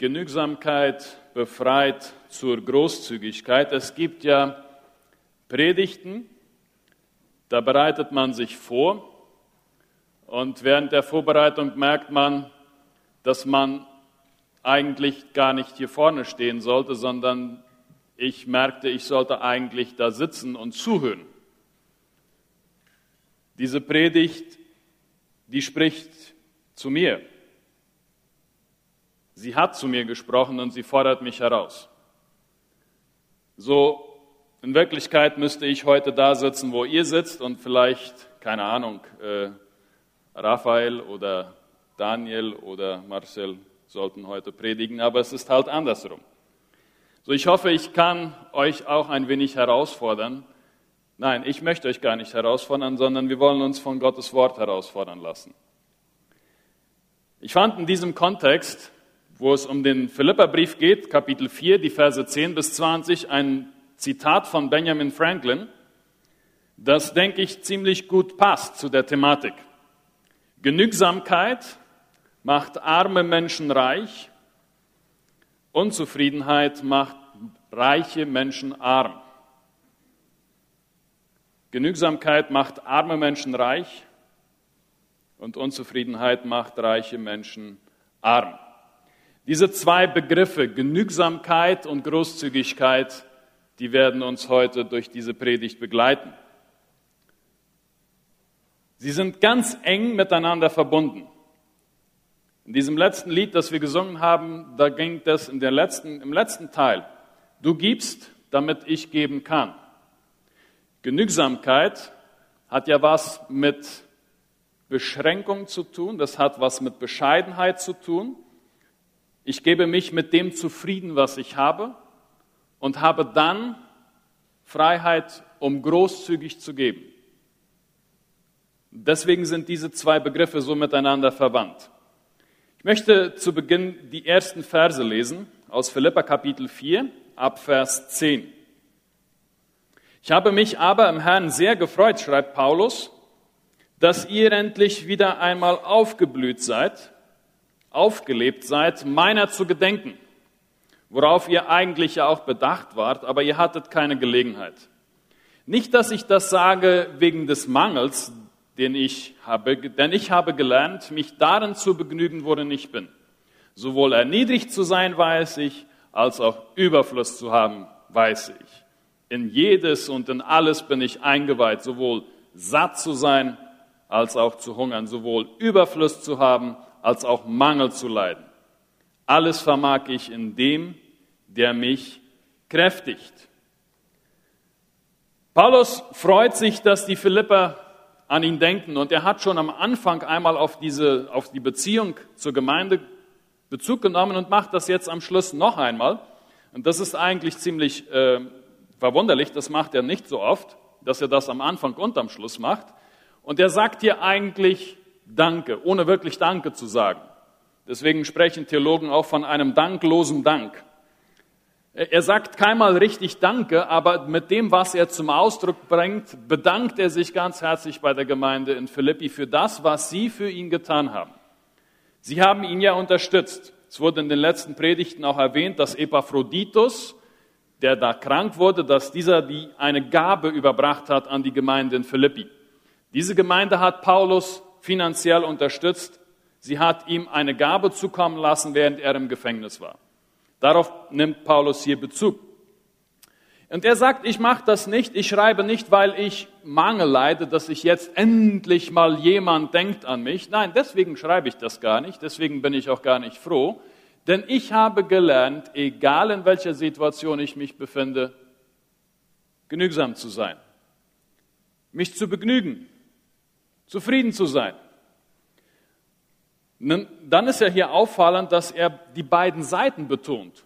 Genügsamkeit befreit zur Großzügigkeit. Es gibt ja Predigten, da bereitet man sich vor und während der Vorbereitung merkt man, dass man eigentlich gar nicht hier vorne stehen sollte, sondern ich merkte, ich sollte eigentlich da sitzen und zuhören. Diese Predigt, die spricht zu mir. Sie hat zu mir gesprochen und sie fordert mich heraus. So, in Wirklichkeit müsste ich heute da sitzen, wo ihr sitzt und vielleicht, keine Ahnung, äh, Raphael oder Daniel oder Marcel sollten heute predigen, aber es ist halt andersrum. So, ich hoffe, ich kann euch auch ein wenig herausfordern. Nein, ich möchte euch gar nicht herausfordern, sondern wir wollen uns von Gottes Wort herausfordern lassen. Ich fand in diesem Kontext wo es um den Philipperbrief geht, Kapitel 4, die Verse 10 bis 20, ein Zitat von Benjamin Franklin, das, denke ich, ziemlich gut passt zu der Thematik. Genügsamkeit macht arme Menschen reich, Unzufriedenheit macht reiche Menschen arm. Genügsamkeit macht arme Menschen reich und Unzufriedenheit macht reiche Menschen arm. Diese zwei Begriffe, Genügsamkeit und Großzügigkeit, die werden uns heute durch diese Predigt begleiten. Sie sind ganz eng miteinander verbunden. In diesem letzten Lied, das wir gesungen haben, da ging das in der letzten, im letzten Teil. Du gibst, damit ich geben kann. Genügsamkeit hat ja was mit Beschränkung zu tun, das hat was mit Bescheidenheit zu tun. Ich gebe mich mit dem zufrieden, was ich habe und habe dann Freiheit, um großzügig zu geben. Deswegen sind diese zwei Begriffe so miteinander verwandt. Ich möchte zu Beginn die ersten Verse lesen aus Philippa Kapitel 4 ab Vers 10. Ich habe mich aber im Herrn sehr gefreut, schreibt Paulus, dass ihr endlich wieder einmal aufgeblüht seid aufgelebt seid, meiner zu gedenken, worauf ihr eigentlich ja auch bedacht wart, aber ihr hattet keine Gelegenheit. Nicht, dass ich das sage wegen des Mangels, den ich habe, denn ich habe gelernt, mich darin zu begnügen, worin ich bin. Sowohl erniedrigt zu sein, weiß ich, als auch Überfluss zu haben, weiß ich. In jedes und in alles bin ich eingeweiht, sowohl satt zu sein, als auch zu hungern, sowohl Überfluss zu haben, als auch Mangel zu leiden. Alles vermag ich in dem, der mich kräftigt. Paulus freut sich, dass die Philipper an ihn denken und er hat schon am Anfang einmal auf, diese, auf die Beziehung zur Gemeinde Bezug genommen und macht das jetzt am Schluss noch einmal. Und das ist eigentlich ziemlich äh, verwunderlich, das macht er nicht so oft, dass er das am Anfang und am Schluss macht. Und er sagt hier eigentlich Danke, ohne wirklich Danke zu sagen. Deswegen sprechen Theologen auch von einem danklosen Dank. Er sagt keinmal richtig Danke, aber mit dem, was er zum Ausdruck bringt, bedankt er sich ganz herzlich bei der Gemeinde in Philippi für das, was sie für ihn getan haben. Sie haben ihn ja unterstützt. Es wurde in den letzten Predigten auch erwähnt, dass Epaphroditus, der da krank wurde, dass dieser die eine Gabe überbracht hat an die Gemeinde in Philippi. Diese Gemeinde hat Paulus finanziell unterstützt. Sie hat ihm eine Gabe zukommen lassen, während er im Gefängnis war. Darauf nimmt Paulus hier Bezug. Und er sagt, ich mache das nicht, ich schreibe nicht, weil ich Mangel leide, dass ich jetzt endlich mal jemand denkt an mich. Nein, deswegen schreibe ich das gar nicht, deswegen bin ich auch gar nicht froh. Denn ich habe gelernt, egal in welcher Situation ich mich befinde, genügsam zu sein, mich zu begnügen, zufrieden zu sein. Dann ist ja hier auffallend, dass er die beiden Seiten betont.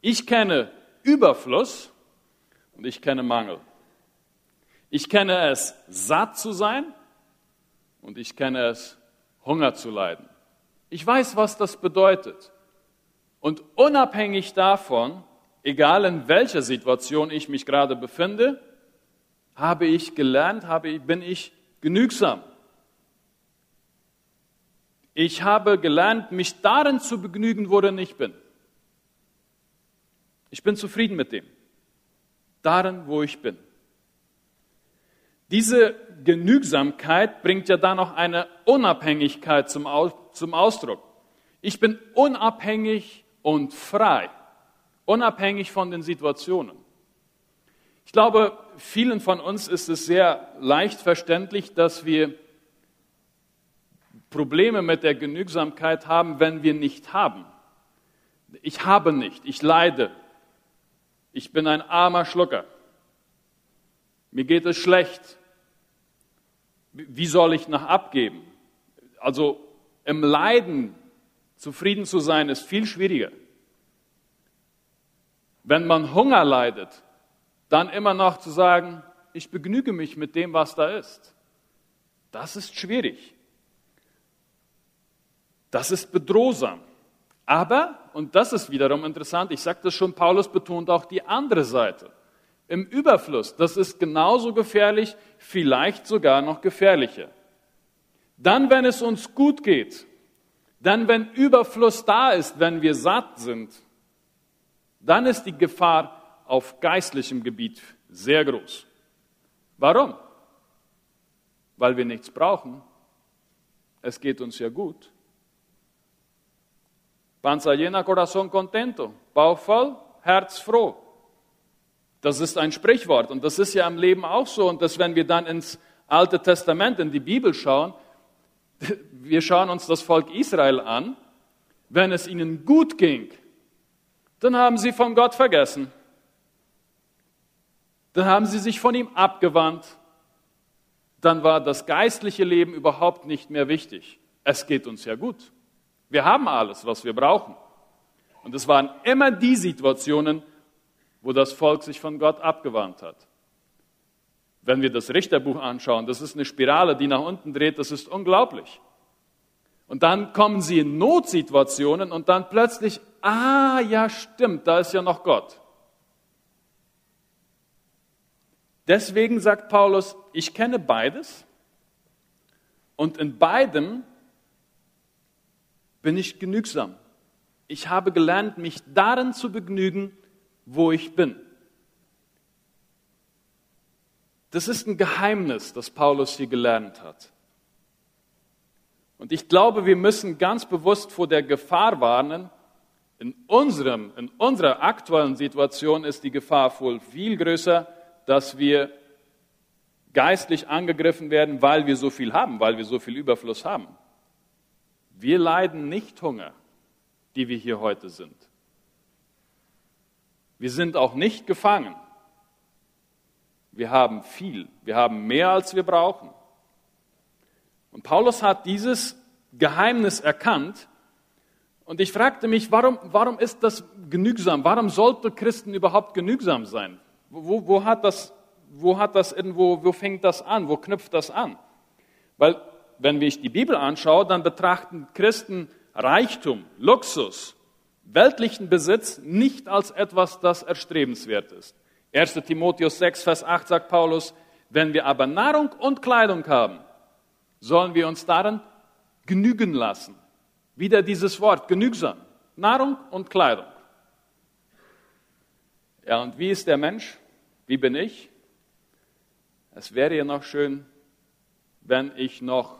Ich kenne Überfluss und ich kenne Mangel. Ich kenne es, satt zu sein und ich kenne es, Hunger zu leiden. Ich weiß, was das bedeutet. Und unabhängig davon, egal in welcher Situation ich mich gerade befinde, habe ich gelernt, habe, bin ich genügsam. Ich habe gelernt, mich darin zu begnügen, worin ich bin. Ich bin zufrieden mit dem. Darin, wo ich bin. Diese Genügsamkeit bringt ja dann noch eine Unabhängigkeit zum, zum Ausdruck. Ich bin unabhängig und frei, unabhängig von den Situationen. Ich glaube, vielen von uns ist es sehr leicht verständlich, dass wir Probleme mit der Genügsamkeit haben, wenn wir nicht haben. Ich habe nicht, ich leide, ich bin ein armer Schlucker, mir geht es schlecht, wie soll ich noch abgeben? Also im Leiden zufrieden zu sein, ist viel schwieriger. Wenn man Hunger leidet, dann immer noch zu sagen, ich begnüge mich mit dem, was da ist. Das ist schwierig. Das ist bedrohsam. Aber, und das ist wiederum interessant, ich sagte schon, Paulus betont auch die andere Seite. Im Überfluss, das ist genauso gefährlich, vielleicht sogar noch gefährlicher. Dann, wenn es uns gut geht, dann, wenn Überfluss da ist, wenn wir satt sind, dann ist die Gefahr auf geistlichem Gebiet sehr groß. Warum? Weil wir nichts brauchen. Es geht uns ja gut. Panza llena, corazón contento. Bauch voll, Herz froh. Das ist ein Sprichwort und das ist ja im Leben auch so. Und dass, wenn wir dann ins Alte Testament, in die Bibel schauen, wir schauen uns das Volk Israel an, wenn es ihnen gut ging, dann haben sie von Gott vergessen. Dann haben sie sich von ihm abgewandt. Dann war das geistliche Leben überhaupt nicht mehr wichtig. Es geht uns ja gut. Wir haben alles, was wir brauchen. Und es waren immer die Situationen, wo das Volk sich von Gott abgewandt hat. Wenn wir das Richterbuch anschauen, das ist eine Spirale, die nach unten dreht, das ist unglaublich. Und dann kommen sie in Notsituationen und dann plötzlich, ah ja stimmt, da ist ja noch Gott. Deswegen sagt Paulus, ich kenne beides und in beidem bin ich genügsam. Ich habe gelernt, mich darin zu begnügen, wo ich bin. Das ist ein Geheimnis, das Paulus hier gelernt hat. Und ich glaube, wir müssen ganz bewusst vor der Gefahr warnen. In, unserem, in unserer aktuellen Situation ist die Gefahr wohl viel größer, dass wir geistlich angegriffen werden, weil wir so viel haben, weil wir so viel Überfluss haben. Wir leiden nicht Hunger, die wir hier heute sind. Wir sind auch nicht gefangen. Wir haben viel. Wir haben mehr, als wir brauchen. Und Paulus hat dieses Geheimnis erkannt. Und ich fragte mich, warum, warum ist das genügsam? Warum sollte Christen überhaupt genügsam sein? Wo, wo, hat das, wo hat das irgendwo, wo fängt das an? Wo knüpft das an? Weil, wenn ich die Bibel anschaue, dann betrachten Christen Reichtum, Luxus, weltlichen Besitz nicht als etwas, das erstrebenswert ist. 1. Timotheus 6, Vers 8 sagt Paulus, wenn wir aber Nahrung und Kleidung haben, sollen wir uns darin genügen lassen. Wieder dieses Wort, genügsam. Nahrung und Kleidung. Ja, und wie ist der Mensch? Wie bin ich? Es wäre ja noch schön, wenn ich noch,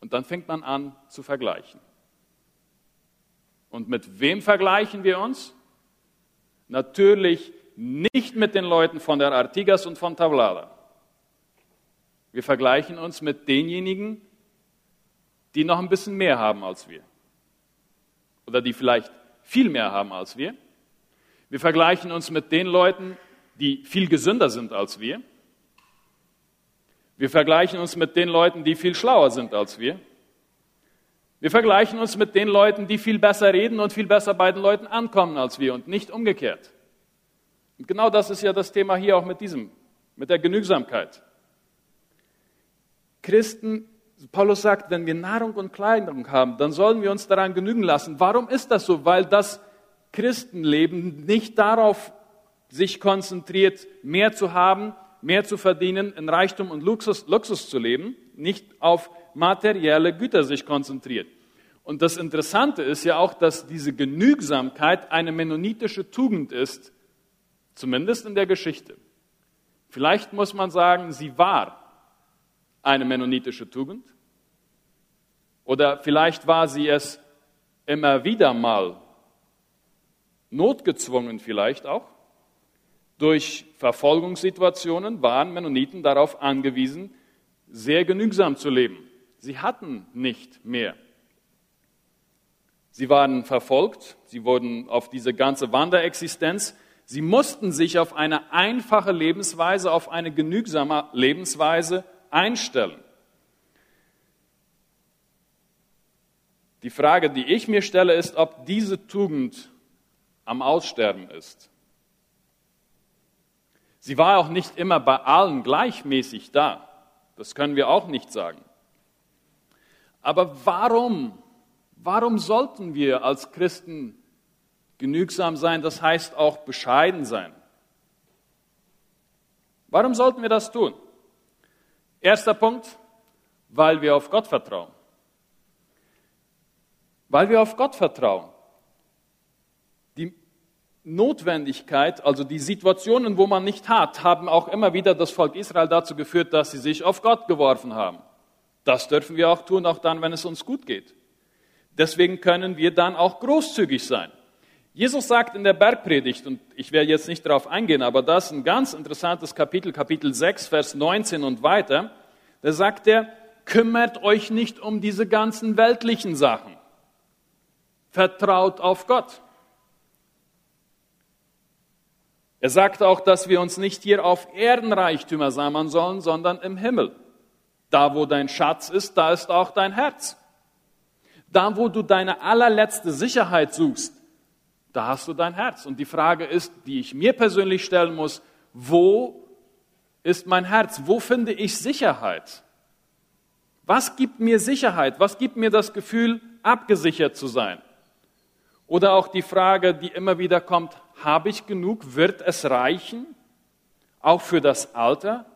und dann fängt man an zu vergleichen. Und mit wem vergleichen wir uns? Natürlich nicht mit den Leuten von der Artigas und von Tablada. Wir vergleichen uns mit denjenigen, die noch ein bisschen mehr haben als wir. Oder die vielleicht viel mehr haben als wir. Wir vergleichen uns mit den Leuten, die viel gesünder sind als wir. Wir vergleichen uns mit den Leuten, die viel schlauer sind als wir. Wir vergleichen uns mit den Leuten, die viel besser reden und viel besser bei den Leuten ankommen als wir und nicht umgekehrt. Und genau das ist ja das Thema hier auch mit diesem, mit der Genügsamkeit. Christen, Paulus sagt, wenn wir Nahrung und Kleidung haben, dann sollen wir uns daran genügen lassen. Warum ist das so? Weil das Christenleben nicht darauf sich konzentriert, mehr zu haben, mehr zu verdienen, in Reichtum und Luxus, Luxus zu leben, nicht auf materielle Güter sich konzentriert. Und das Interessante ist ja auch, dass diese Genügsamkeit eine mennonitische Tugend ist, zumindest in der Geschichte. Vielleicht muss man sagen, sie war eine mennonitische Tugend. Oder vielleicht war sie es immer wieder mal, notgezwungen vielleicht auch. Durch Verfolgungssituationen waren Mennoniten darauf angewiesen, sehr genügsam zu leben. Sie hatten nicht mehr. Sie waren verfolgt, sie wurden auf diese ganze Wanderexistenz, sie mussten sich auf eine einfache Lebensweise, auf eine genügsame Lebensweise einstellen. Die Frage, die ich mir stelle, ist, ob diese Tugend am Aussterben ist. Sie war auch nicht immer bei allen gleichmäßig da. Das können wir auch nicht sagen. Aber warum Warum sollten wir als Christen genügsam sein, das heißt auch bescheiden sein? Warum sollten wir das tun? Erster Punkt, weil wir auf Gott vertrauen. Weil wir auf Gott vertrauen. Notwendigkeit, also die Situationen, wo man nicht hat, haben auch immer wieder das Volk Israel dazu geführt, dass sie sich auf Gott geworfen haben. Das dürfen wir auch tun, auch dann, wenn es uns gut geht. Deswegen können wir dann auch großzügig sein. Jesus sagt in der Bergpredigt, und ich werde jetzt nicht darauf eingehen, aber das ist ein ganz interessantes Kapitel, Kapitel 6, Vers 19 und weiter, da sagt er, kümmert euch nicht um diese ganzen weltlichen Sachen. Vertraut auf Gott. Er sagt auch, dass wir uns nicht hier auf Erdenreichtümer sammeln sollen, sondern im Himmel. Da, wo dein Schatz ist, da ist auch dein Herz. Da, wo du deine allerletzte Sicherheit suchst, da hast du dein Herz. Und die Frage ist, die ich mir persönlich stellen muss, wo ist mein Herz? Wo finde ich Sicherheit? Was gibt mir Sicherheit? Was gibt mir das Gefühl, abgesichert zu sein? Oder auch die Frage, die immer wieder kommt, habe ich genug? Wird es reichen? Auch für das Alter?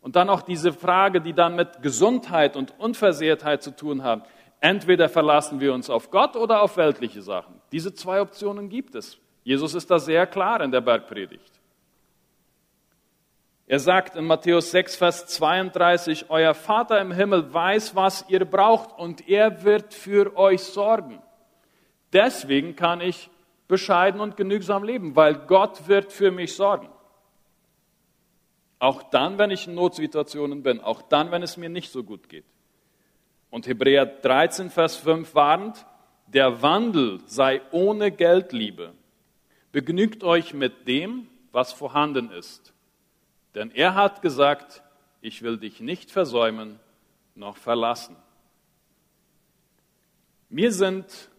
Und dann auch diese Frage, die dann mit Gesundheit und Unversehrtheit zu tun hat. Entweder verlassen wir uns auf Gott oder auf weltliche Sachen. Diese zwei Optionen gibt es. Jesus ist da sehr klar in der Bergpredigt. Er sagt in Matthäus 6, Vers 32, Euer Vater im Himmel weiß, was ihr braucht und er wird für euch sorgen. Deswegen kann ich bescheiden und genügsam leben, weil Gott wird für mich sorgen. Auch dann, wenn ich in Notsituationen bin, auch dann, wenn es mir nicht so gut geht. Und Hebräer 13, Vers 5 warnt, der Wandel sei ohne Geldliebe. Begnügt euch mit dem, was vorhanden ist. Denn er hat gesagt, ich will dich nicht versäumen noch verlassen. Mir sind,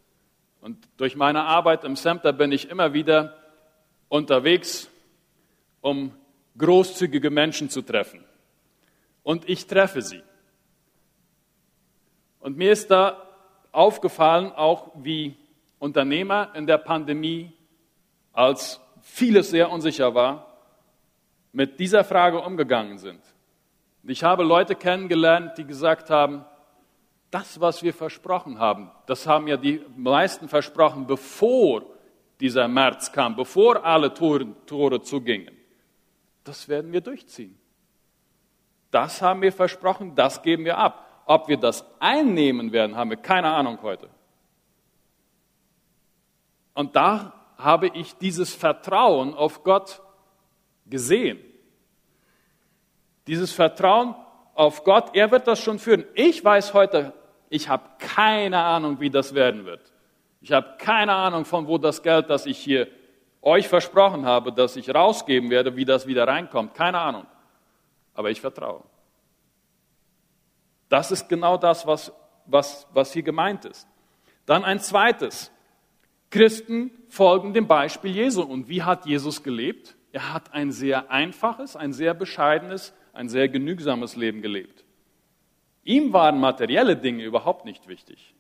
und durch meine Arbeit im Center bin ich immer wieder unterwegs, um großzügige Menschen zu treffen. Und ich treffe sie. Und mir ist da aufgefallen, auch wie Unternehmer in der Pandemie, als vieles sehr unsicher war, mit dieser Frage umgegangen sind. Ich habe Leute kennengelernt, die gesagt haben, das, was wir versprochen haben, das haben ja die meisten versprochen, bevor dieser März kam, bevor alle Tore, Tore zugingen. Das werden wir durchziehen. Das haben wir versprochen, das geben wir ab. Ob wir das einnehmen werden, haben wir keine Ahnung heute. Und da habe ich dieses Vertrauen auf Gott gesehen. Dieses Vertrauen auf Gott, er wird das schon führen. Ich weiß heute, ich habe keine Ahnung, wie das werden wird. Ich habe keine Ahnung, von wo das Geld, das ich hier euch versprochen habe, dass ich rausgeben werde, wie das wieder reinkommt. Keine Ahnung. Aber ich vertraue. Das ist genau das, was, was, was hier gemeint ist. Dann ein zweites. Christen folgen dem Beispiel Jesu. Und wie hat Jesus gelebt? Er hat ein sehr einfaches, ein sehr bescheidenes, ein sehr genügsames Leben gelebt. Ihm waren materielle Dinge überhaupt nicht wichtig.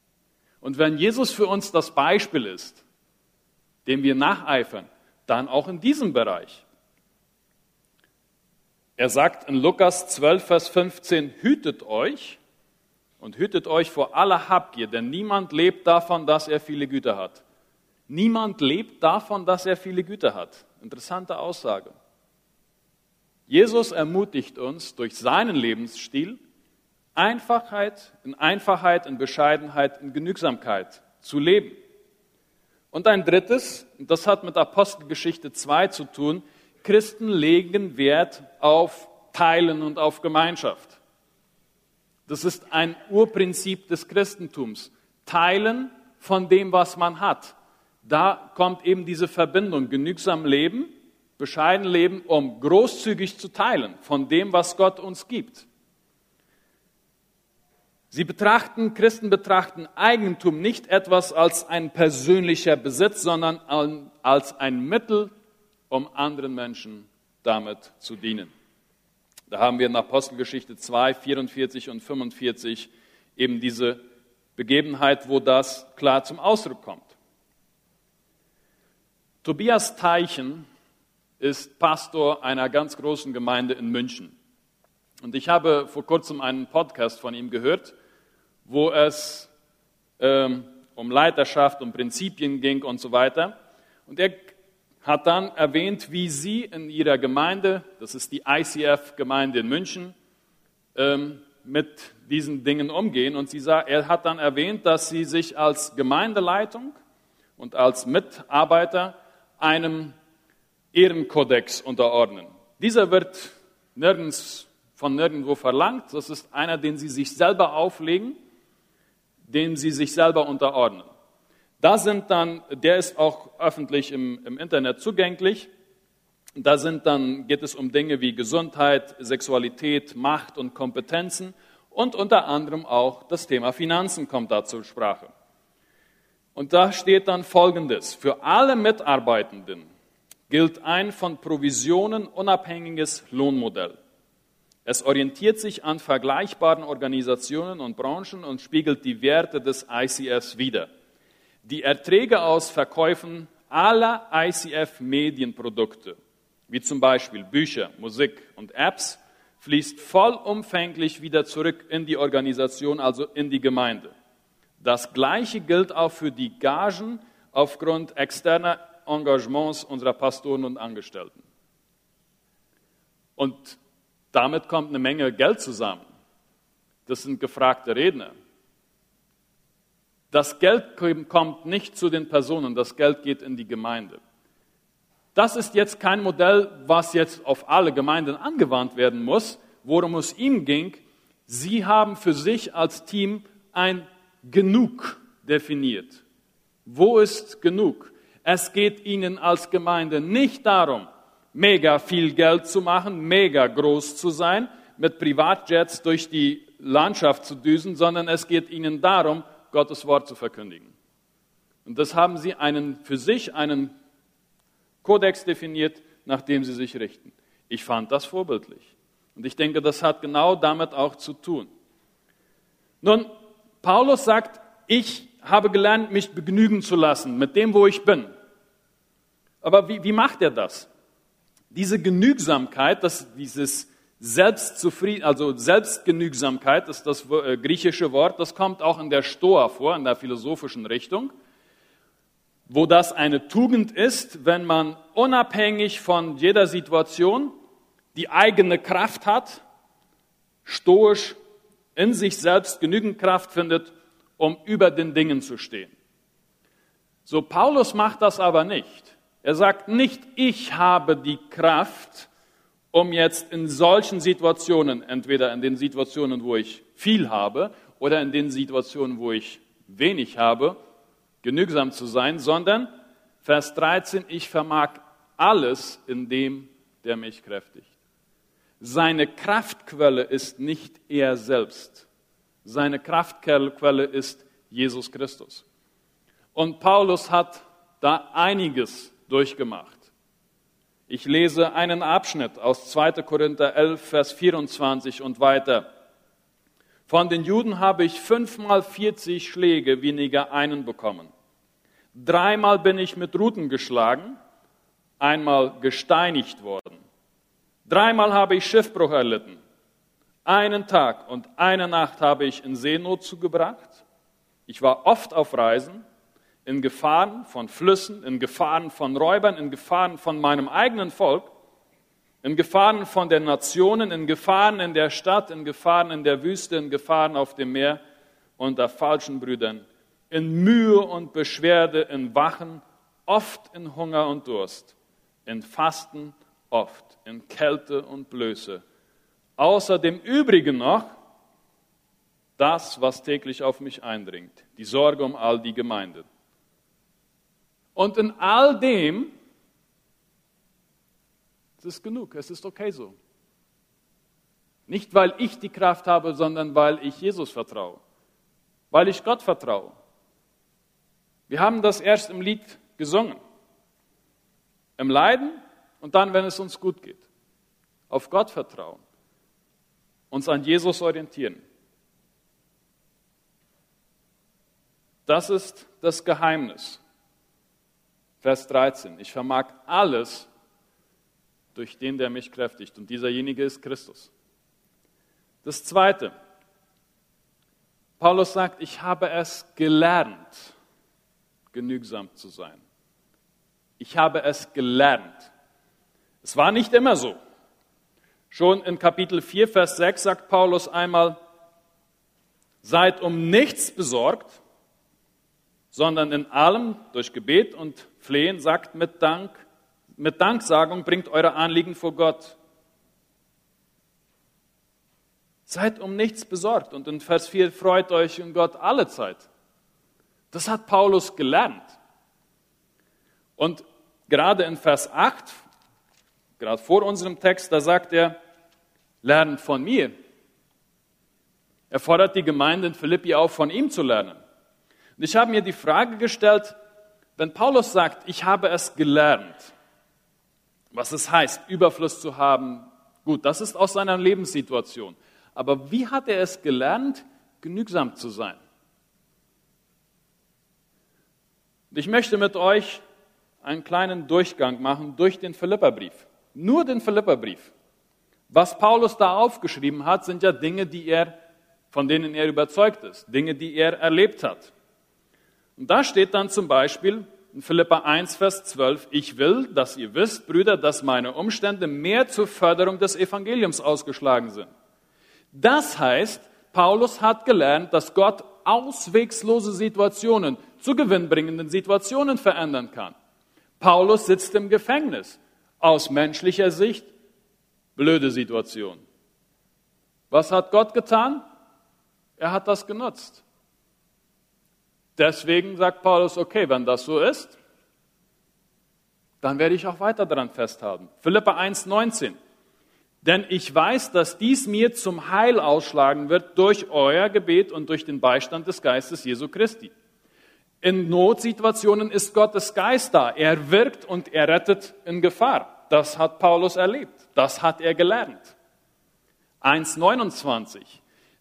Und wenn Jesus für uns das Beispiel ist, dem wir nacheifern, dann auch in diesem Bereich. Er sagt in Lukas 12, Vers 15, hütet euch, und hütet euch vor aller Habgier, denn niemand lebt davon, dass er viele Güter hat. Niemand lebt davon, dass er viele Güter hat. Interessante Aussage. Jesus ermutigt uns durch seinen Lebensstil, Einfachheit, in Einfachheit, in Bescheidenheit, in Genügsamkeit zu leben. Und ein drittes, das hat mit Apostelgeschichte 2 zu tun, Christen legen Wert auf Teilen und auf Gemeinschaft. Das ist ein Urprinzip des Christentums. Teilen von dem, was man hat. Da kommt eben diese Verbindung, genügsam leben, bescheiden leben, um großzügig zu teilen von dem, was Gott uns gibt. Sie betrachten, Christen betrachten Eigentum nicht etwas als ein persönlicher Besitz, sondern als ein Mittel, um anderen Menschen damit zu dienen. Da haben wir in Apostelgeschichte 2, 44 und 45 eben diese Begebenheit, wo das klar zum Ausdruck kommt. Tobias Teichen ist Pastor einer ganz großen Gemeinde in München. Und ich habe vor kurzem einen Podcast von ihm gehört wo es ähm, um Leiterschaft, um Prinzipien ging und so weiter. Und er hat dann erwähnt, wie sie in ihrer Gemeinde, das ist die ICF-Gemeinde in München, ähm, mit diesen Dingen umgehen. Und sie sah, er hat dann erwähnt, dass sie sich als Gemeindeleitung und als Mitarbeiter einem Ehrenkodex unterordnen. Dieser wird nirgends, von nirgendwo verlangt. Das ist einer, den sie sich selber auflegen dem sie sich selber unterordnen. Da sind dann, der ist auch öffentlich im, im Internet zugänglich. Da sind dann, geht es um Dinge wie Gesundheit, Sexualität, Macht und Kompetenzen und unter anderem auch das Thema Finanzen kommt da zur Sprache. Und da steht dann Folgendes. Für alle Mitarbeitenden gilt ein von Provisionen unabhängiges Lohnmodell. Es orientiert sich an vergleichbaren Organisationen und Branchen und spiegelt die Werte des ICFs wider. Die Erträge aus Verkäufen aller ICF-Medienprodukte, wie zum Beispiel Bücher, Musik und Apps, fließt vollumfänglich wieder zurück in die Organisation, also in die Gemeinde. Das Gleiche gilt auch für die Gagen aufgrund externer Engagements unserer Pastoren und Angestellten. Und damit kommt eine Menge Geld zusammen. Das sind gefragte Redner. Das Geld kommt nicht zu den Personen, das Geld geht in die Gemeinde. Das ist jetzt kein Modell, was jetzt auf alle Gemeinden angewandt werden muss. Worum es ihm ging, sie haben für sich als Team ein Genug definiert. Wo ist genug? Es geht ihnen als Gemeinde nicht darum, mega viel Geld zu machen, mega groß zu sein, mit Privatjets durch die Landschaft zu düsen, sondern es geht ihnen darum, Gottes Wort zu verkündigen. Und das haben sie einen, für sich einen Kodex definiert, nach dem sie sich richten. Ich fand das vorbildlich. Und ich denke, das hat genau damit auch zu tun. Nun, Paulus sagt, ich habe gelernt, mich begnügen zu lassen mit dem, wo ich bin. Aber wie, wie macht er das? Diese Genügsamkeit, das, dieses Selbstzufrieden, also Selbstgenügsamkeit ist das äh, griechische Wort, das kommt auch in der Stoa vor, in der philosophischen Richtung, wo das eine Tugend ist, wenn man unabhängig von jeder Situation die eigene Kraft hat, stoisch in sich selbst genügend Kraft findet, um über den Dingen zu stehen. So Paulus macht das aber nicht. Er sagt nicht, ich habe die Kraft, um jetzt in solchen Situationen, entweder in den Situationen, wo ich viel habe oder in den Situationen, wo ich wenig habe, genügsam zu sein, sondern Vers 13, ich vermag alles in dem, der mich kräftigt. Seine Kraftquelle ist nicht er selbst. Seine Kraftquelle ist Jesus Christus. Und Paulus hat da einiges durchgemacht. Ich lese einen Abschnitt aus 2. Korinther 11, Vers 24 und weiter. Von den Juden habe ich fünfmal 40 Schläge weniger einen bekommen. Dreimal bin ich mit Ruten geschlagen, einmal gesteinigt worden. Dreimal habe ich Schiffbruch erlitten. Einen Tag und eine Nacht habe ich in Seenot zugebracht. Ich war oft auf Reisen, in Gefahren von Flüssen, in Gefahren von Räubern, in Gefahren von meinem eigenen Volk, in Gefahren von den Nationen, in Gefahren in der Stadt, in Gefahren in der Wüste, in Gefahren auf dem Meer unter falschen Brüdern, in Mühe und Beschwerde, in Wachen, oft in Hunger und Durst, in Fasten oft, in Kälte und Blöße. Außer dem Übrigen noch das, was täglich auf mich eindringt, die Sorge um all die Gemeinde. Und in all dem, es ist genug, es ist okay so. Nicht, weil ich die Kraft habe, sondern weil ich Jesus vertraue, weil ich Gott vertraue. Wir haben das erst im Lied gesungen. Im Leiden und dann, wenn es uns gut geht. Auf Gott vertrauen. Uns an Jesus orientieren. Das ist das Geheimnis. Vers 13. Ich vermag alles durch den, der mich kräftigt. Und dieserjenige ist Christus. Das Zweite. Paulus sagt, ich habe es gelernt, genügsam zu sein. Ich habe es gelernt. Es war nicht immer so. Schon in Kapitel 4, Vers 6 sagt Paulus einmal, seid um nichts besorgt, sondern in allem durch Gebet und Flehen sagt mit Dank, mit Danksagung bringt eure Anliegen vor Gott. Seid um nichts besorgt und in Vers 4 freut euch in Gott alle Zeit. Das hat Paulus gelernt. Und gerade in Vers 8, gerade vor unserem Text, da sagt er, lernt von mir. Er fordert die Gemeinde in Philippi auf, von ihm zu lernen. Und ich habe mir die Frage gestellt, wenn Paulus sagt, ich habe es gelernt, was es heißt, Überfluss zu haben, gut, das ist aus seiner Lebenssituation. Aber wie hat er es gelernt, genügsam zu sein? Ich möchte mit euch einen kleinen Durchgang machen durch den Philipperbrief. Nur den Philipperbrief. Was Paulus da aufgeschrieben hat, sind ja Dinge, die er, von denen er überzeugt ist, Dinge, die er erlebt hat. Und da steht dann zum Beispiel in Philippa 1, Vers 12, ich will, dass ihr wisst, Brüder, dass meine Umstände mehr zur Förderung des Evangeliums ausgeschlagen sind. Das heißt, Paulus hat gelernt, dass Gott auswegslose Situationen zu gewinnbringenden Situationen verändern kann. Paulus sitzt im Gefängnis. Aus menschlicher Sicht blöde Situation. Was hat Gott getan? Er hat das genutzt. Deswegen sagt Paulus, okay, wenn das so ist, dann werde ich auch weiter daran festhalten. Philippa 1,19. Denn ich weiß, dass dies mir zum Heil ausschlagen wird durch euer Gebet und durch den Beistand des Geistes Jesu Christi. In Notsituationen ist Gottes Geist da. Er wirkt und er rettet in Gefahr. Das hat Paulus erlebt. Das hat er gelernt. 1,29.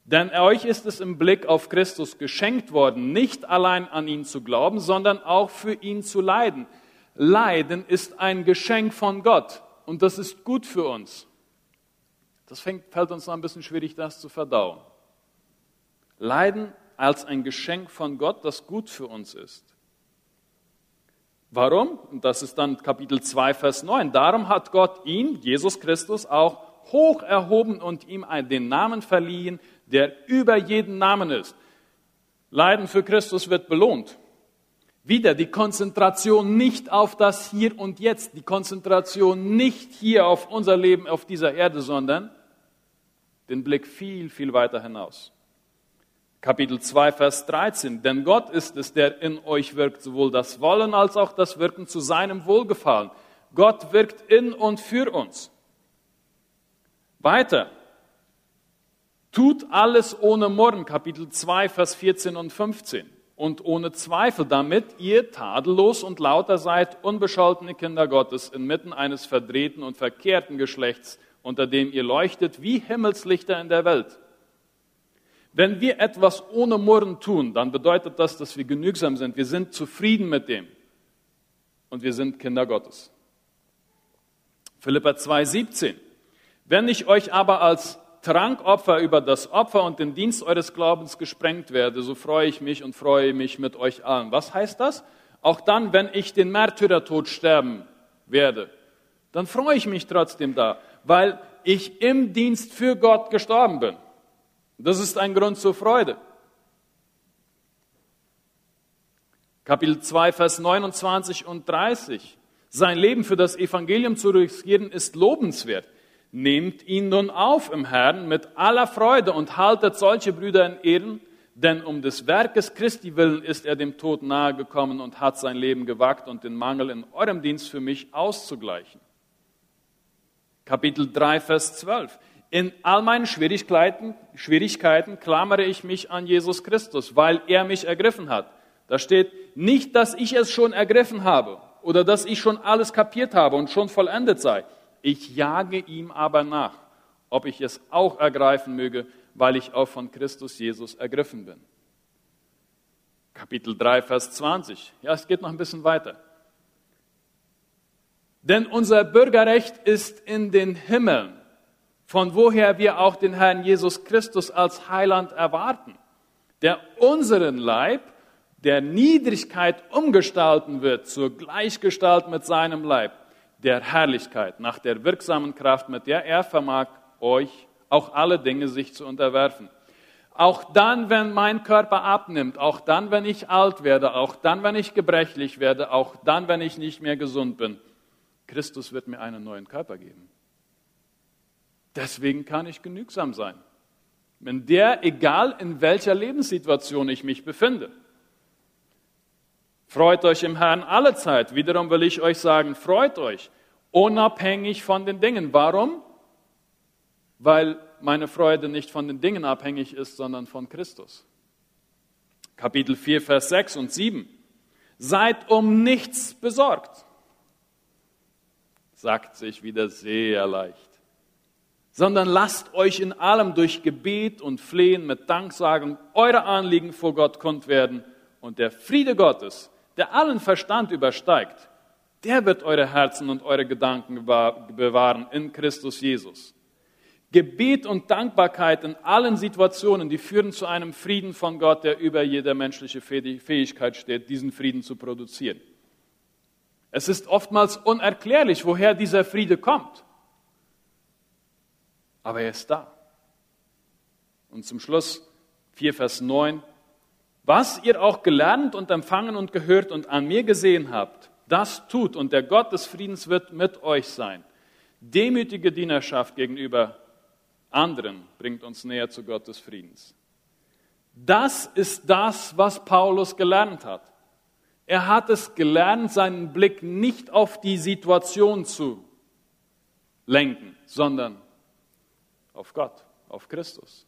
Denn euch ist es im Blick auf Christus geschenkt worden, nicht allein an ihn zu glauben, sondern auch für ihn zu leiden. Leiden ist ein Geschenk von Gott und das ist gut für uns. Das fängt, fällt uns noch ein bisschen schwierig, das zu verdauen. Leiden als ein Geschenk von Gott, das gut für uns ist. Warum? Und das ist dann Kapitel 2, Vers 9. Darum hat Gott ihn, Jesus Christus, auch hoch erhoben und ihm den Namen verliehen, der über jeden Namen ist. Leiden für Christus wird belohnt. Wieder die Konzentration nicht auf das Hier und Jetzt, die Konzentration nicht hier auf unser Leben auf dieser Erde, sondern den Blick viel, viel weiter hinaus. Kapitel 2, Vers 13. Denn Gott ist es, der in euch wirkt, sowohl das Wollen als auch das Wirken zu seinem Wohlgefallen. Gott wirkt in und für uns. Weiter. Tut alles ohne Murren, Kapitel 2, Vers 14 und 15. Und ohne Zweifel, damit ihr tadellos und lauter seid, unbescholtene Kinder Gottes inmitten eines verdrehten und verkehrten Geschlechts, unter dem ihr leuchtet wie Himmelslichter in der Welt. Wenn wir etwas ohne Murren tun, dann bedeutet das, dass wir genügsam sind. Wir sind zufrieden mit dem. Und wir sind Kinder Gottes. Philippa 2, 17. Wenn ich euch aber als Trankopfer über das Opfer und den Dienst eures Glaubens gesprengt werde, so freue ich mich und freue mich mit euch allen. Was heißt das? Auch dann, wenn ich den Märtyrertod sterben werde, dann freue ich mich trotzdem da, weil ich im Dienst für Gott gestorben bin. Das ist ein Grund zur Freude. Kapitel 2, Vers 29 und 30. Sein Leben für das Evangelium zu riskieren ist lobenswert. Nehmt ihn nun auf im Herrn mit aller Freude und haltet solche Brüder in Ehren, denn um des Werkes Christi willen ist er dem Tod nahegekommen und hat sein Leben gewagt und den Mangel in eurem Dienst für mich auszugleichen. Kapitel 3, Vers 12. In all meinen Schwierigkeiten, Schwierigkeiten klammere ich mich an Jesus Christus, weil er mich ergriffen hat. Da steht nicht, dass ich es schon ergriffen habe oder dass ich schon alles kapiert habe und schon vollendet sei. Ich jage ihm aber nach, ob ich es auch ergreifen möge, weil ich auch von Christus Jesus ergriffen bin. Kapitel 3, Vers 20. Ja, es geht noch ein bisschen weiter. Denn unser Bürgerrecht ist in den Himmeln, von woher wir auch den Herrn Jesus Christus als Heiland erwarten, der unseren Leib der Niedrigkeit umgestalten wird zur Gleichgestalt mit seinem Leib, der Herrlichkeit, nach der wirksamen Kraft, mit der er vermag, euch auch alle Dinge sich zu unterwerfen. Auch dann, wenn mein Körper abnimmt, auch dann, wenn ich alt werde, auch dann, wenn ich gebrechlich werde, auch dann, wenn ich nicht mehr gesund bin, Christus wird mir einen neuen Körper geben. Deswegen kann ich genügsam sein. Wenn der, egal in welcher Lebenssituation ich mich befinde, Freut euch im Herrn alle Zeit. Wiederum will ich euch sagen, freut euch, unabhängig von den Dingen. Warum? Weil meine Freude nicht von den Dingen abhängig ist, sondern von Christus. Kapitel 4, Vers 6 und 7. Seid um nichts besorgt. Sagt sich wieder sehr leicht. Sondern lasst euch in allem durch Gebet und Flehen mit Danksagung eure Anliegen vor Gott kund werden und der Friede Gottes, der allen Verstand übersteigt, der wird eure Herzen und eure Gedanken bewahren in Christus Jesus. Gebet und Dankbarkeit in allen Situationen, die führen zu einem Frieden von Gott, der über jede menschliche Fähigkeit steht, diesen Frieden zu produzieren. Es ist oftmals unerklärlich, woher dieser Friede kommt. Aber er ist da. Und zum Schluss 4 Vers 9. Was ihr auch gelernt und empfangen und gehört und an mir gesehen habt, das tut und der Gott des Friedens wird mit euch sein. Demütige Dienerschaft gegenüber anderen bringt uns näher zu Gott des Friedens. Das ist das, was Paulus gelernt hat. Er hat es gelernt, seinen Blick nicht auf die Situation zu lenken, sondern auf Gott, auf Christus.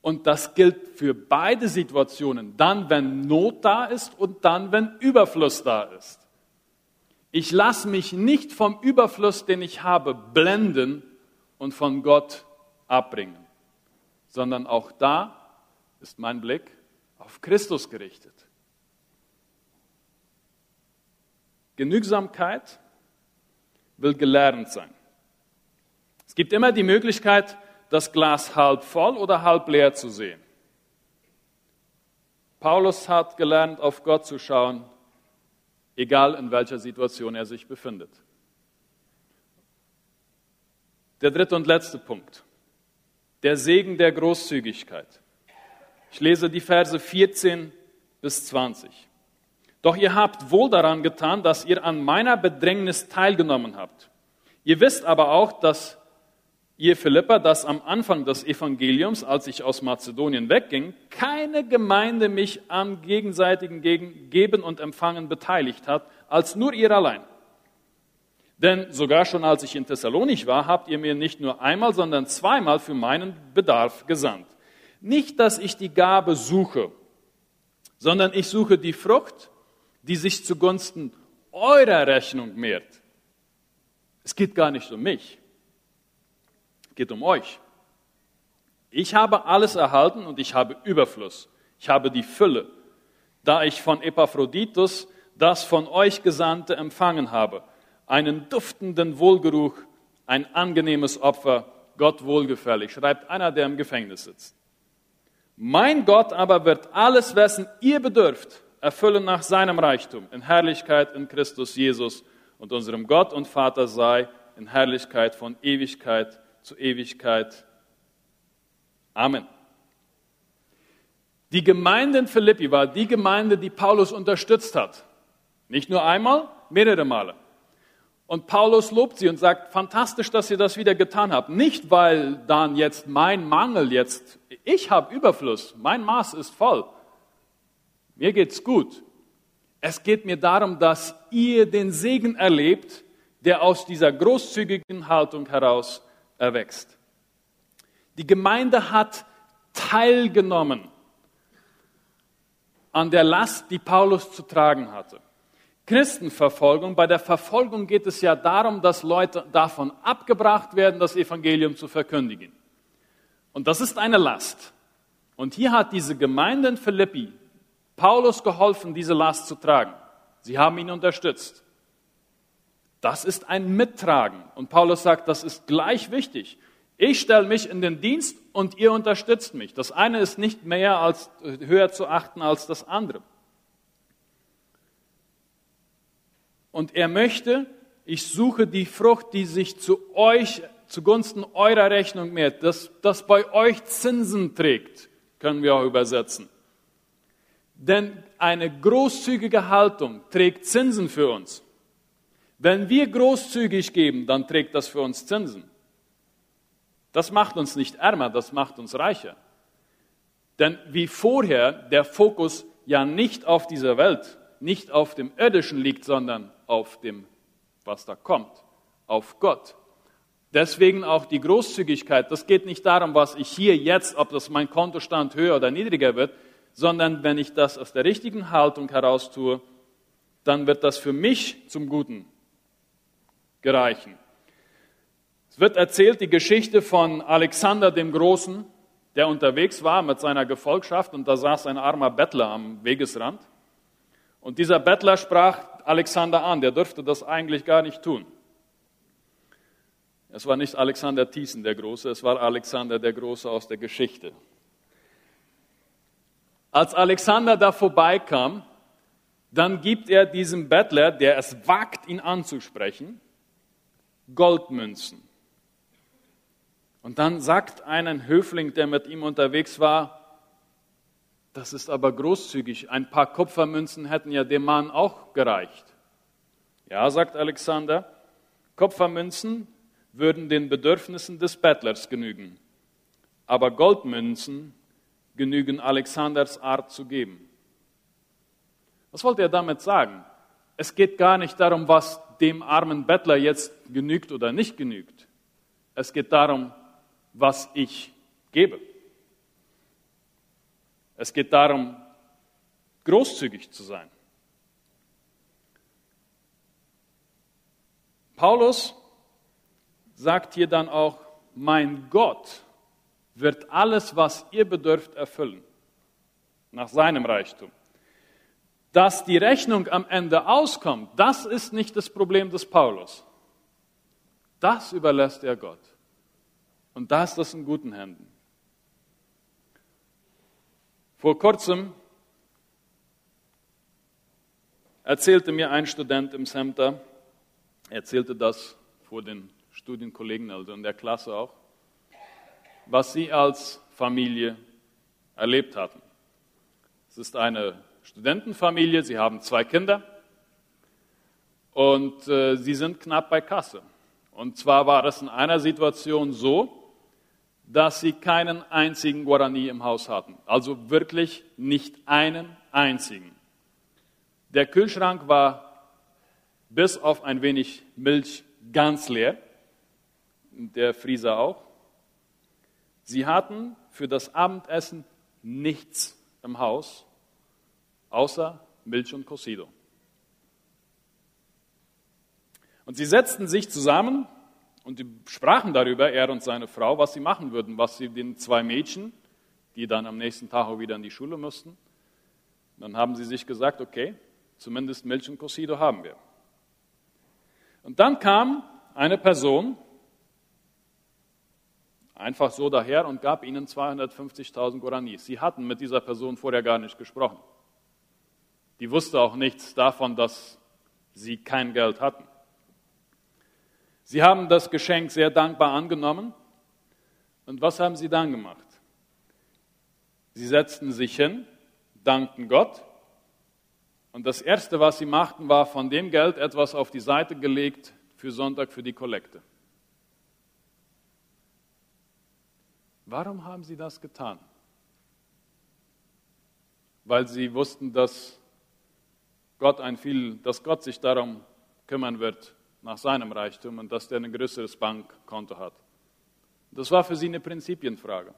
Und das gilt für beide Situationen. Dann, wenn Not da ist und dann, wenn Überfluss da ist. Ich lasse mich nicht vom Überfluss, den ich habe, blenden und von Gott abbringen, sondern auch da ist mein Blick auf Christus gerichtet. Genügsamkeit will gelernt sein. Es gibt immer die Möglichkeit, das Glas halb voll oder halb leer zu sehen. Paulus hat gelernt, auf Gott zu schauen, egal in welcher Situation er sich befindet. Der dritte und letzte Punkt. Der Segen der Großzügigkeit. Ich lese die Verse 14 bis 20. Doch ihr habt wohl daran getan, dass ihr an meiner Bedrängnis teilgenommen habt. Ihr wisst aber auch, dass ihr Philippa, dass am Anfang des Evangeliums, als ich aus Mazedonien wegging, keine Gemeinde mich am gegenseitigen Geben und Empfangen beteiligt hat, als nur ihr allein. Denn sogar schon als ich in Thessalonich war, habt ihr mir nicht nur einmal, sondern zweimal für meinen Bedarf gesandt. Nicht, dass ich die Gabe suche, sondern ich suche die Frucht, die sich zugunsten eurer Rechnung mehrt. Es geht gar nicht um mich geht um euch. Ich habe alles erhalten und ich habe Überfluss. Ich habe die Fülle, da ich von Epaphroditus das von euch Gesandte empfangen habe, einen duftenden Wohlgeruch, ein angenehmes Opfer, Gott wohlgefällig, schreibt einer, der im Gefängnis sitzt. Mein Gott aber wird alles, wessen ihr bedürft, erfüllen nach seinem Reichtum, in Herrlichkeit in Christus Jesus und unserem Gott und Vater sei in Herrlichkeit von Ewigkeit zu Ewigkeit. Amen. Die Gemeinde in Philippi war die Gemeinde, die Paulus unterstützt hat. Nicht nur einmal, mehrere Male. Und Paulus lobt sie und sagt, fantastisch, dass ihr das wieder getan habt. Nicht, weil dann jetzt mein Mangel jetzt, ich habe Überfluss, mein Maß ist voll. Mir geht's gut. Es geht mir darum, dass ihr den Segen erlebt, der aus dieser großzügigen Haltung heraus erwächst. Die Gemeinde hat teilgenommen an der Last, die Paulus zu tragen hatte. Christenverfolgung, bei der Verfolgung geht es ja darum, dass Leute davon abgebracht werden, das Evangelium zu verkündigen. Und das ist eine Last. Und hier hat diese Gemeinde in Philippi Paulus geholfen, diese Last zu tragen. Sie haben ihn unterstützt. Das ist ein Mittragen. Und Paulus sagt, das ist gleich wichtig. Ich stelle mich in den Dienst und ihr unterstützt mich. Das eine ist nicht mehr als höher zu achten als das andere. Und er möchte, ich suche die Frucht, die sich zu euch, zugunsten eurer Rechnung mehrt, dass das bei euch Zinsen trägt, können wir auch übersetzen. Denn eine großzügige Haltung trägt Zinsen für uns. Wenn wir großzügig geben, dann trägt das für uns Zinsen. Das macht uns nicht ärmer, das macht uns reicher. Denn wie vorher der Fokus ja nicht auf dieser Welt, nicht auf dem irdischen liegt, sondern auf dem, was da kommt, auf Gott. Deswegen auch die Großzügigkeit. Das geht nicht darum, was ich hier jetzt, ob das mein Kontostand höher oder niedriger wird, sondern wenn ich das aus der richtigen Haltung heraus tue, dann wird das für mich zum Guten gereichen. Es wird erzählt die Geschichte von Alexander dem Großen, der unterwegs war mit seiner Gefolgschaft und da saß ein armer Bettler am Wegesrand. Und dieser Bettler sprach Alexander an, der dürfte das eigentlich gar nicht tun. Es war nicht Alexander Thiessen der Große, es war Alexander der Große aus der Geschichte. Als Alexander da vorbeikam, dann gibt er diesem Bettler, der es wagt, ihn anzusprechen, Goldmünzen. Und dann sagt ein Höfling, der mit ihm unterwegs war, das ist aber großzügig. Ein paar Kupfermünzen hätten ja dem Mann auch gereicht. Ja, sagt Alexander, Kupfermünzen würden den Bedürfnissen des Bettlers genügen. Aber Goldmünzen genügen Alexanders Art zu geben. Was wollte er damit sagen? Es geht gar nicht darum, was dem armen Bettler jetzt genügt oder nicht genügt. Es geht darum, was ich gebe. Es geht darum, großzügig zu sein. Paulus sagt hier dann auch, mein Gott wird alles, was ihr bedürft, erfüllen, nach seinem Reichtum. Dass die Rechnung am Ende auskommt, das ist nicht das Problem des Paulus. Das überlässt er Gott. Und da ist das in guten Händen. Vor kurzem erzählte mir ein Student im Center, erzählte das vor den Studienkollegen, also in der Klasse auch, was sie als Familie erlebt hatten. Es ist eine Studentenfamilie, sie haben zwei Kinder und äh, sie sind knapp bei Kasse. Und zwar war es in einer Situation so, dass sie keinen einzigen Guarani im Haus hatten. Also wirklich nicht einen einzigen. Der Kühlschrank war bis auf ein wenig Milch ganz leer. Der Frieser auch. Sie hatten für das Abendessen nichts im Haus, außer Milch und Cocido. Und sie setzten sich zusammen und sprachen darüber, er und seine Frau, was sie machen würden, was sie den zwei Mädchen, die dann am nächsten Tag auch wieder in die Schule mussten, dann haben sie sich gesagt, okay, zumindest Milch und Cosido haben wir. Und dann kam eine Person, einfach so daher und gab ihnen 250.000 Guaranis. Sie hatten mit dieser Person vorher gar nicht gesprochen. Die wusste auch nichts davon, dass sie kein Geld hatten. Sie haben das Geschenk sehr dankbar angenommen. Und was haben sie dann gemacht? Sie setzten sich hin, dankten Gott. Und das Erste, was sie machten, war von dem Geld etwas auf die Seite gelegt für Sonntag für die Kollekte. Warum haben sie das getan? Weil sie wussten, dass Gott, ein viel, dass Gott sich darum kümmern wird nach seinem Reichtum und dass der ein größeres Bankkonto hat. Das war für sie eine Prinzipienfrage.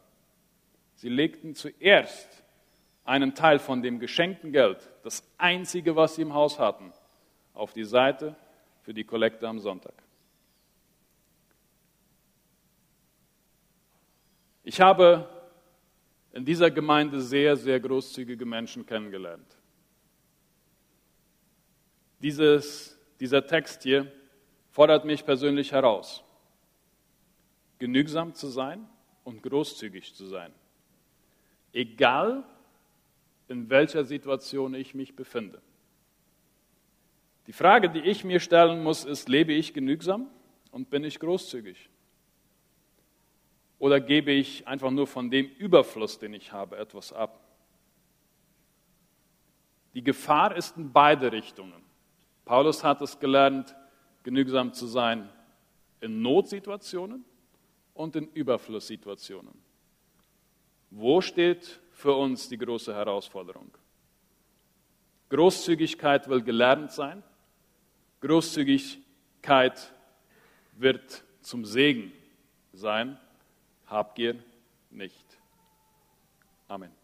Sie legten zuerst einen Teil von dem geschenkten Geld, das einzige, was sie im Haus hatten, auf die Seite für die Kollekte am Sonntag. Ich habe in dieser Gemeinde sehr, sehr großzügige Menschen kennengelernt. Dieses, dieser Text hier fordert mich persönlich heraus, genügsam zu sein und großzügig zu sein, egal in welcher Situation ich mich befinde. Die Frage, die ich mir stellen muss, ist, lebe ich genügsam und bin ich großzügig? Oder gebe ich einfach nur von dem Überfluss, den ich habe, etwas ab? Die Gefahr ist in beide Richtungen. Paulus hat es gelernt, genügsam zu sein in Notsituationen und in Überflusssituationen. Wo steht für uns die große Herausforderung? Großzügigkeit will gelernt sein. Großzügigkeit wird zum Segen sein. Habgier nicht. Amen.